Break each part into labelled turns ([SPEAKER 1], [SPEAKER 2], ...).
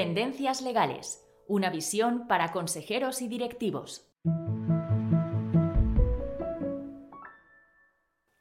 [SPEAKER 1] Tendencias legales, una visión para consejeros y directivos.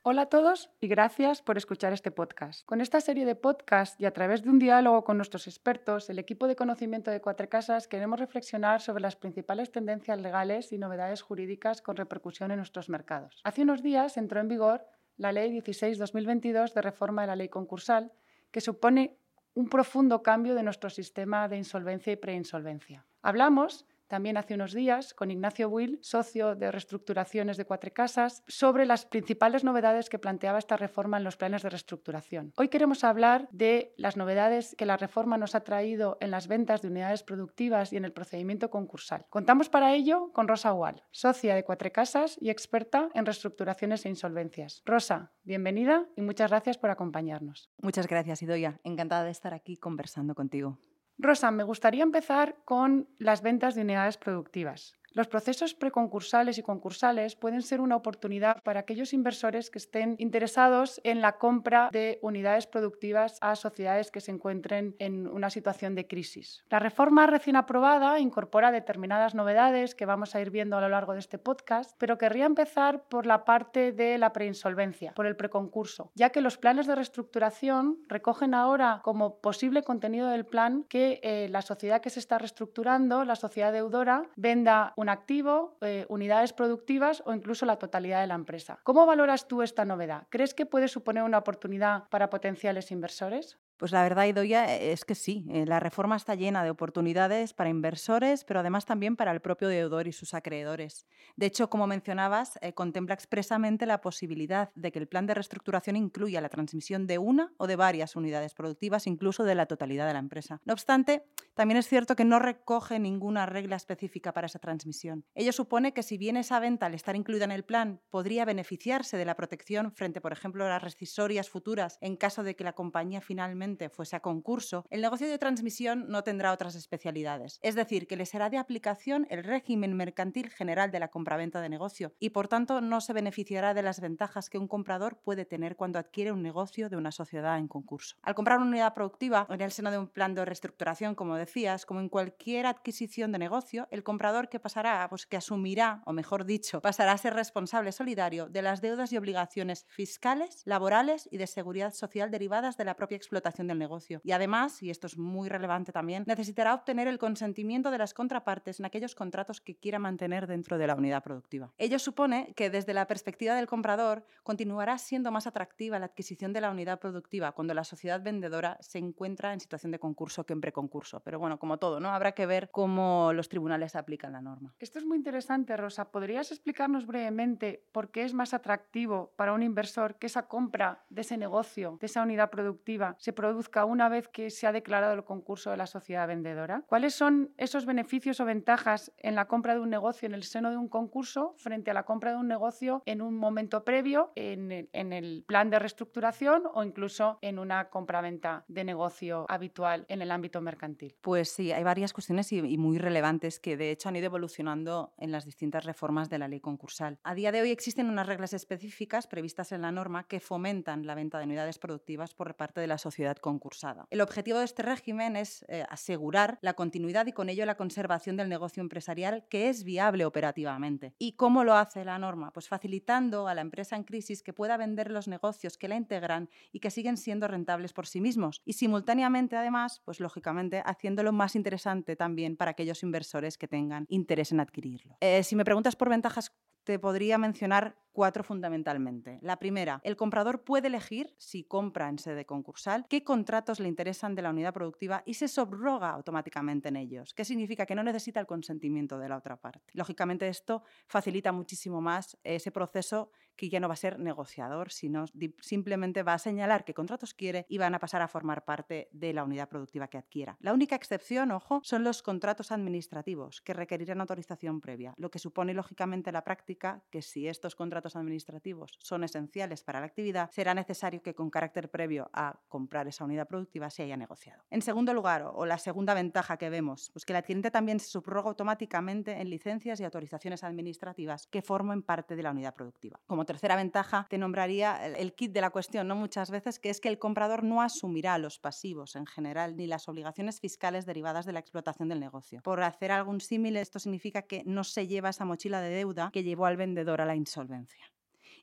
[SPEAKER 2] Hola a todos y gracias por escuchar este podcast. Con esta serie de podcasts y a través de un diálogo con nuestros expertos, el equipo de conocimiento de Cuatro Casas queremos reflexionar sobre las principales tendencias legales y novedades jurídicas con repercusión en nuestros mercados. Hace unos días entró en vigor la Ley 16-2022 de reforma de la ley concursal, que supone un profundo cambio de nuestro sistema de insolvencia y preinsolvencia. Hablamos también hace unos días con Ignacio Will, socio de reestructuraciones de Cuatro Casas, sobre las principales novedades que planteaba esta reforma en los planes de reestructuración. Hoy queremos hablar de las novedades que la reforma nos ha traído en las ventas de unidades productivas y en el procedimiento concursal. Contamos para ello con Rosa Wall, socia de Cuatro Casas y experta en reestructuraciones e insolvencias. Rosa, bienvenida y muchas gracias por acompañarnos.
[SPEAKER 3] Muchas gracias, Idoya. Encantada de estar aquí conversando contigo.
[SPEAKER 2] Rosa, me gustaría empezar con las ventas de unidades productivas. Los procesos preconcursales y concursales pueden ser una oportunidad para aquellos inversores que estén interesados en la compra de unidades productivas a sociedades que se encuentren en una situación de crisis. La reforma recién aprobada incorpora determinadas novedades que vamos a ir viendo a lo largo de este podcast, pero querría empezar por la parte de la preinsolvencia, por el preconcurso, ya que los planes de reestructuración recogen ahora como posible contenido del plan que eh, la sociedad que se está reestructurando, la sociedad deudora, venda un activo, eh, unidades productivas o incluso la totalidad de la empresa. ¿Cómo valoras tú esta novedad? ¿Crees que puede suponer una oportunidad para potenciales inversores?
[SPEAKER 3] Pues la verdad, Idoya, eh, es que sí. Eh, la reforma está llena de oportunidades para inversores, pero además también para el propio deudor y sus acreedores. De hecho, como mencionabas, eh, contempla expresamente la posibilidad de que el plan de reestructuración incluya la transmisión de una o de varias unidades productivas, incluso de la totalidad de la empresa. No obstante, también es cierto que no recoge ninguna regla específica para esa transmisión. Ello supone que si bien esa venta, al estar incluida en el plan, podría beneficiarse de la protección frente, por ejemplo, a las rescisorias futuras en caso de que la compañía finalmente fuese a concurso, el negocio de transmisión no tendrá otras especialidades. Es decir, que le será de aplicación el régimen mercantil general de la compraventa de negocio y por tanto no se beneficiará de las ventajas que un comprador puede tener cuando adquiere un negocio de una sociedad en concurso. Al comprar una unidad productiva en el seno de un plan de reestructuración, como decías, como en cualquier adquisición de negocio, el comprador que pasará, pues que asumirá, o mejor dicho, pasará a ser responsable solidario de las deudas y obligaciones fiscales, laborales y de seguridad social derivadas de la propia explotación del negocio. Y además, y esto es muy relevante también, necesitará obtener el consentimiento de las contrapartes en aquellos contratos que quiera mantener dentro de la unidad productiva. Ello supone que desde la perspectiva del comprador continuará siendo más atractiva la adquisición de la unidad productiva cuando la sociedad vendedora se encuentra en situación de concurso que en preconcurso. Pero bueno, como todo, ¿no? Habrá que ver cómo los tribunales aplican la norma.
[SPEAKER 2] Esto es muy interesante, Rosa. ¿Podrías explicarnos brevemente por qué es más atractivo para un inversor que esa compra de ese negocio, de esa unidad productiva, se produce produzca una vez que se ha declarado el concurso de la sociedad vendedora? ¿Cuáles son esos beneficios o ventajas en la compra de un negocio en el seno de un concurso frente a la compra de un negocio en un momento previo, en el, plan de reestructuración o incluso en una compraventa de negocio habitual en el ámbito mercantil?
[SPEAKER 3] Pues sí, hay varias cuestiones y, y muy relevantes que de hecho han ido evolucionando en las distintas reformas de la ley concursal. A día de hoy existen unas reglas específicas previstas en la norma que fomentan la venta de unidades productivas por parte de la sociedad concursada. El objetivo de este régimen es eh, asegurar la continuidad y con ello la conservación del negocio empresarial que es viable operativamente. ¿Y cómo lo hace la norma? Pues facilitando a la empresa en crisis que pueda vender los negocios que la integran y que siguen siendo rentables por sí mismos y simultáneamente además, pues lógicamente haciéndolo más interesante también para aquellos inversores que tengan interés en adquirirlo. Eh, si me preguntas por ventajas te podría mencionar cuatro fundamentalmente. La primera, el comprador puede elegir, si compra en sede concursal, qué contratos le interesan de la unidad productiva y se subroga automáticamente en ellos. ¿Qué significa? Que no necesita el consentimiento de la otra parte. Lógicamente esto facilita muchísimo más ese proceso que ya no va a ser negociador, sino simplemente va a señalar qué contratos quiere y van a pasar a formar parte de la unidad productiva que adquiera. La única excepción, ojo, son los contratos administrativos, que requerirán autorización previa, lo que supone lógicamente la práctica que si estos contratos administrativos son esenciales para la actividad, será necesario que con carácter previo a comprar esa unidad productiva se haya negociado. En segundo lugar, o la segunda ventaja que vemos, pues que el adquirente también se subroga automáticamente en licencias y autorizaciones administrativas que formen parte de la unidad productiva. Como tercera ventaja te nombraría el kit de la cuestión, ¿no? Muchas veces, que es que el comprador no asumirá los pasivos en general ni las obligaciones fiscales derivadas de la explotación del negocio. Por hacer algún símil, esto significa que no se lleva esa mochila de deuda que llevó al vendedor a la insolvencia.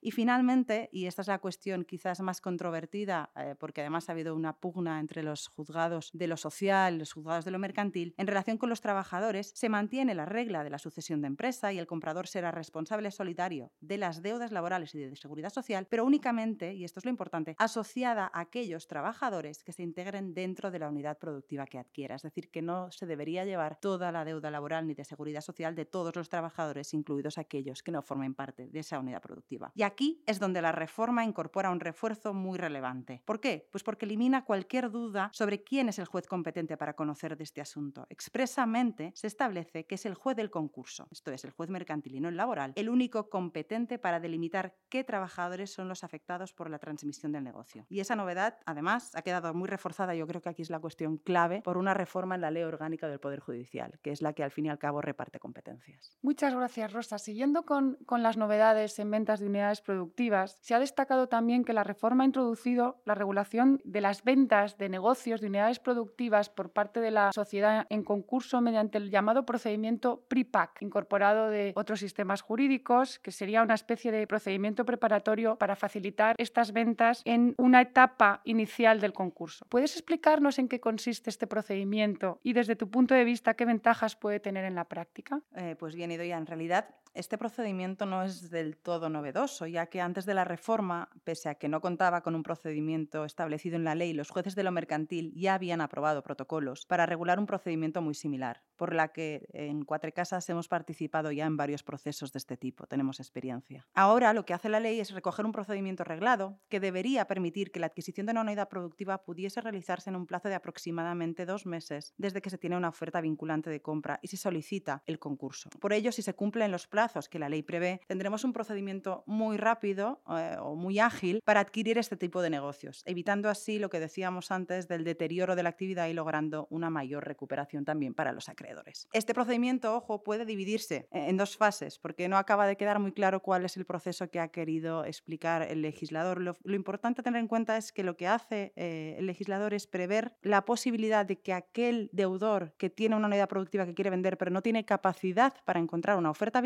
[SPEAKER 3] Y finalmente, y esta es la cuestión quizás más controvertida, eh, porque además ha habido una pugna entre los juzgados de lo social y los juzgados de lo mercantil, en relación con los trabajadores, se mantiene la regla de la sucesión de empresa y el comprador será responsable solitario de las deudas laborales y de seguridad social, pero únicamente, y esto es lo importante, asociada a aquellos trabajadores que se integren dentro de la unidad productiva que adquiera. Es decir, que no se debería llevar toda la deuda laboral ni de seguridad social de todos los trabajadores, incluidos aquellos que no formen parte de esa unidad productiva aquí es donde la reforma incorpora un refuerzo muy relevante. ¿Por qué? Pues porque elimina cualquier duda sobre quién es el juez competente para conocer de este asunto. Expresamente se establece que es el juez del concurso, esto es, el juez mercantil y no el laboral, el único competente para delimitar qué trabajadores son los afectados por la transmisión del negocio. Y esa novedad, además, ha quedado muy reforzada, yo creo que aquí es la cuestión clave, por una reforma en la ley orgánica del Poder Judicial, que es la que al fin y al cabo reparte competencias.
[SPEAKER 2] Muchas gracias, Rosa. Siguiendo con, con las novedades en ventas de unidades productivas, se ha destacado también que la reforma ha introducido la regulación de las ventas de negocios de unidades productivas por parte de la sociedad en concurso mediante el llamado procedimiento PRIPAC, incorporado de otros sistemas jurídicos, que sería una especie de procedimiento preparatorio para facilitar estas ventas en una etapa inicial del concurso. ¿Puedes explicarnos en qué consiste este procedimiento y desde tu punto de vista qué ventajas puede tener en la práctica?
[SPEAKER 3] Eh, pues bien, Idoia, en realidad este procedimiento no es del todo novedoso, ya que antes de la reforma, pese a que no contaba con un procedimiento establecido en la ley, los jueces de lo mercantil ya habían aprobado protocolos para regular un procedimiento muy similar, por la que en Cuatro Casas hemos participado ya en varios procesos de este tipo, tenemos experiencia. Ahora lo que hace la ley es recoger un procedimiento reglado que debería permitir que la adquisición de una unidad productiva pudiese realizarse en un plazo de aproximadamente dos meses desde que se tiene una oferta vinculante de compra y se solicita el concurso. Por ello, si se cumplen los plazos que la ley prevé, tendremos un procedimiento muy rápido eh, o muy ágil para adquirir este tipo de negocios, evitando así lo que decíamos antes del deterioro de la actividad y logrando una mayor recuperación también para los acreedores. Este procedimiento, ojo, puede dividirse en dos fases, porque no acaba de quedar muy claro cuál es el proceso que ha querido explicar el legislador. Lo, importante a tener en cuenta es que lo que hace eh, el legislador es prever la posibilidad de que aquel deudor que tiene una unidad productiva que quiere vender pero no tiene capacidad para encontrar una oferta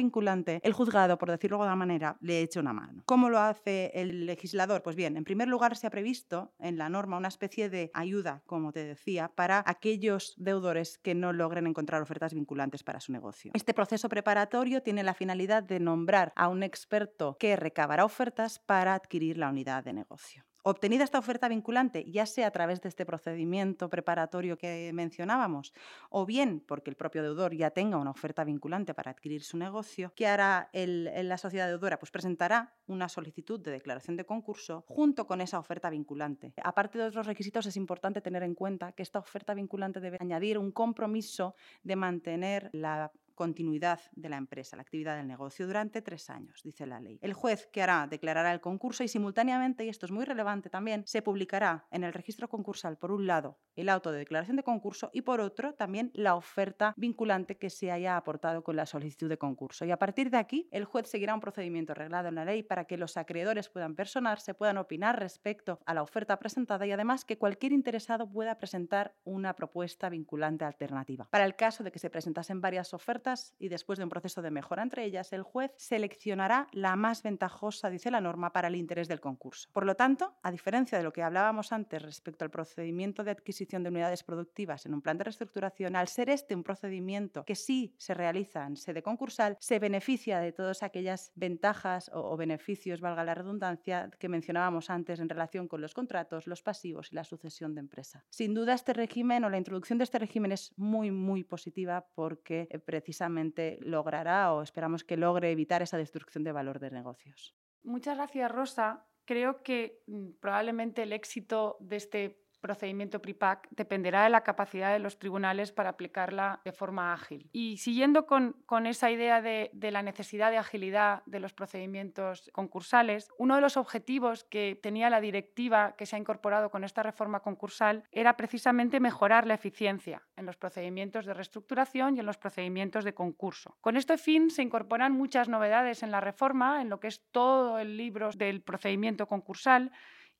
[SPEAKER 3] el juzgado, por decirlo de alguna manera, le eche una mano. ¿Cómo lo hace el legislador? Pues bien, en primer lugar se ha previsto en la norma una especie de ayuda, como te decía, para aquellos deudores que no logren encontrar ofertas vinculantes para su negocio. Este proceso preparatorio tiene la finalidad de nombrar a un experto que recabará ofertas para adquirir la unidad de negocio. Obtenida esta oferta vinculante, ya sea a través de este procedimiento preparatorio que mencionábamos, o bien porque el propio deudor ya tenga una oferta vinculante para adquirir su negocio, ¿qué hará la sociedad deudora? Pues presentará una solicitud de declaración de concurso junto con esa oferta vinculante. Aparte de otros requisitos, es importante tener en cuenta que esta oferta vinculante debe añadir un compromiso de mantener la continuidad de la empresa, la actividad del negocio durante tres años, dice la ley. El juez que hará declarará el concurso y simultáneamente, y esto es muy relevante también, se publicará en el registro concursal, por un lado, el auto de declaración de concurso y por otro, también la oferta vinculante que se haya aportado con la solicitud de concurso. Y a partir de aquí, el juez seguirá un procedimiento reglado en la ley para que los acreedores puedan personarse, puedan opinar respecto a la oferta presentada y además que cualquier interesado pueda presentar una propuesta vinculante alternativa. Para el caso de que se presentasen varias ofertas, y después de un proceso de mejora entre ellas, el juez seleccionará la más ventajosa, dice la norma, para el interés del concurso. Por lo tanto, a diferencia de lo que hablábamos antes respecto al procedimiento de adquisición de unidades productivas en un plan de reestructuración, al ser este un procedimiento que sí se realiza en sede concursal, se beneficia de todas aquellas ventajas o, o beneficios, valga la redundancia, que mencionábamos antes en relación con los contratos, los pasivos y la sucesión de empresa. Sin duda, este régimen o la introducción de este régimen es muy, muy positiva porque eh, precisamente logrará o esperamos que logre evitar esa destrucción de valor de negocios.
[SPEAKER 2] Muchas gracias, Rosa. Creo que mm, probablemente el éxito de este procedimiento PRIPAC dependerá de la capacidad de los tribunales para aplicarla de forma ágil. Y siguiendo con, esa idea de, la necesidad de agilidad de los procedimientos concursales, uno de los objetivos que tenía la directiva que se ha incorporado con esta reforma concursal era precisamente mejorar la eficiencia en los procedimientos de reestructuración y en los procedimientos de concurso. Con este fin se incorporan muchas novedades en la reforma, en lo que es todo el libro del procedimiento concursal,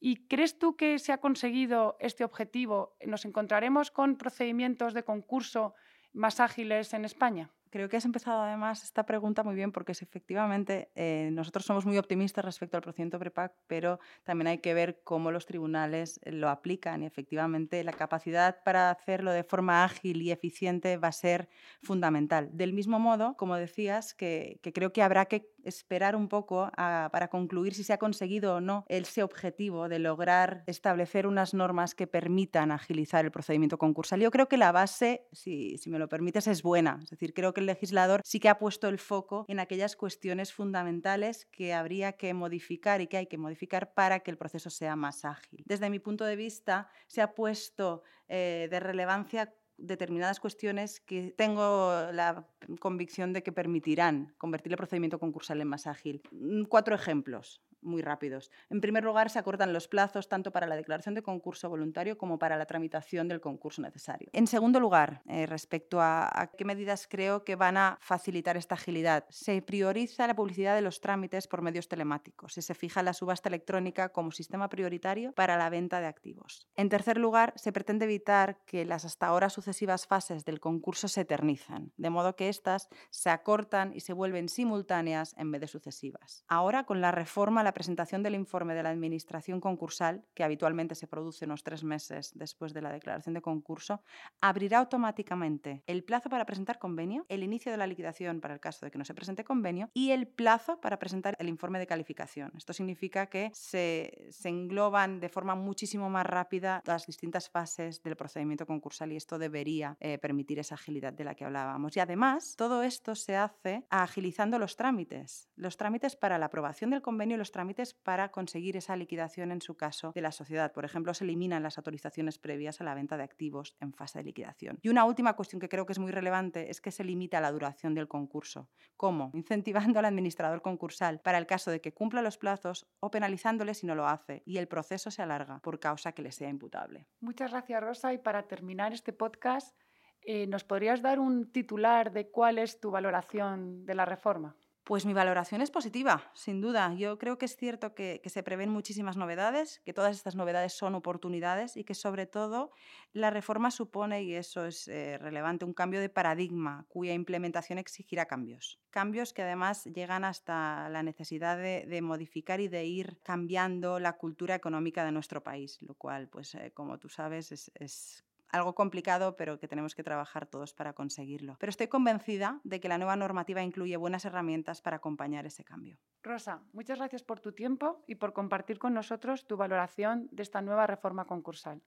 [SPEAKER 2] ¿Y crees tú que se ha conseguido este objetivo? ¿Nos encontraremos con procedimientos de concurso más ágiles en España?
[SPEAKER 3] Creo que has empezado además esta pregunta muy bien porque efectivamente eh, nosotros somos muy optimistas respecto al procedimiento PREPAC, pero también hay que ver cómo los tribunales eh, lo aplican y efectivamente la capacidad para hacerlo de forma ágil y eficiente va a ser fundamental. Del mismo modo, como decías, que, creo que habrá que esperar un poco para concluir si se ha conseguido o no ese objetivo de lograr establecer unas normas que permitan agilizar el procedimiento concursal. Yo creo que la base, si, si me lo permites, es buena. Es decir, creo que el legislador sí que ha puesto el foco en aquellas cuestiones fundamentales que habría que modificar y que hay que modificar para que el proceso sea más ágil. Desde mi punto de vista, se ha puesto eh, de relevancia determinadas cuestiones que tengo la convicción de que permitirán convertir el procedimiento concursal en más ágil. Mm, cuatro ejemplos muy rápidos. En primer lugar, se acortan los plazos tanto para la declaración de concurso voluntario como para la tramitación del concurso necesario. En segundo lugar, eh, respecto a, qué medidas creo que van a facilitar esta agilidad, se prioriza la publicidad de los trámites por medios telemáticos y se fija la subasta electrónica como sistema prioritario para la venta de activos. En tercer lugar, se pretende evitar que las hasta ahora sucesivas fases del concurso se eternizan, de modo que éstas se acortan y se vuelven simultáneas en vez de sucesivas. Ahora, con la reforma, la presentación del informe de la Administración concursal, que habitualmente se produce unos tres meses después de la declaración de concurso, abrirá automáticamente el plazo para presentar convenio, el inicio de la liquidación para el caso de que no se presente convenio y el plazo para presentar el informe de calificación. Esto significa que se, engloban de forma muchísimo más rápida las distintas fases del procedimiento concursal y esto debería eh, permitir esa agilidad de la que hablábamos. Y además, todo esto se hace agilizando los trámites, los trámites para la aprobación del convenio y los trámites trámites para conseguir esa liquidación en su caso de la sociedad. Por ejemplo, se eliminan las autorizaciones previas a la venta de activos en fase de liquidación. Y una última cuestión que creo que es muy relevante es que se limita la duración del concurso. ¿Cómo? Incentivando al administrador concursal para el caso de que cumpla los plazos o penalizándole si no lo hace y el proceso se alarga por causa que le sea imputable.
[SPEAKER 2] Muchas gracias, Rosa. Y para terminar este podcast, eh, ¿nos podrías dar un titular de cuál es tu valoración de la reforma?
[SPEAKER 3] Pues mi valoración es positiva, sin duda. Yo creo que es cierto que, se prevén muchísimas novedades, que todas estas novedades son oportunidades y que sobre todo la reforma supone, y eso es eh, relevante, un cambio de paradigma cuya implementación exigirá cambios. Cambios que además llegan hasta la necesidad de, modificar y de ir cambiando la cultura económica de nuestro país, lo cual, pues eh, como tú sabes, es algo complicado, pero que tenemos que trabajar todos para conseguirlo. Pero estoy convencida de que la nueva normativa incluye buenas herramientas para acompañar ese cambio.
[SPEAKER 2] Rosa, muchas gracias por tu tiempo y por compartir con nosotros tu valoración de esta nueva reforma concursal.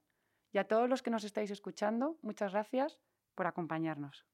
[SPEAKER 2] Y a todos los que nos estáis escuchando, muchas gracias por acompañarnos.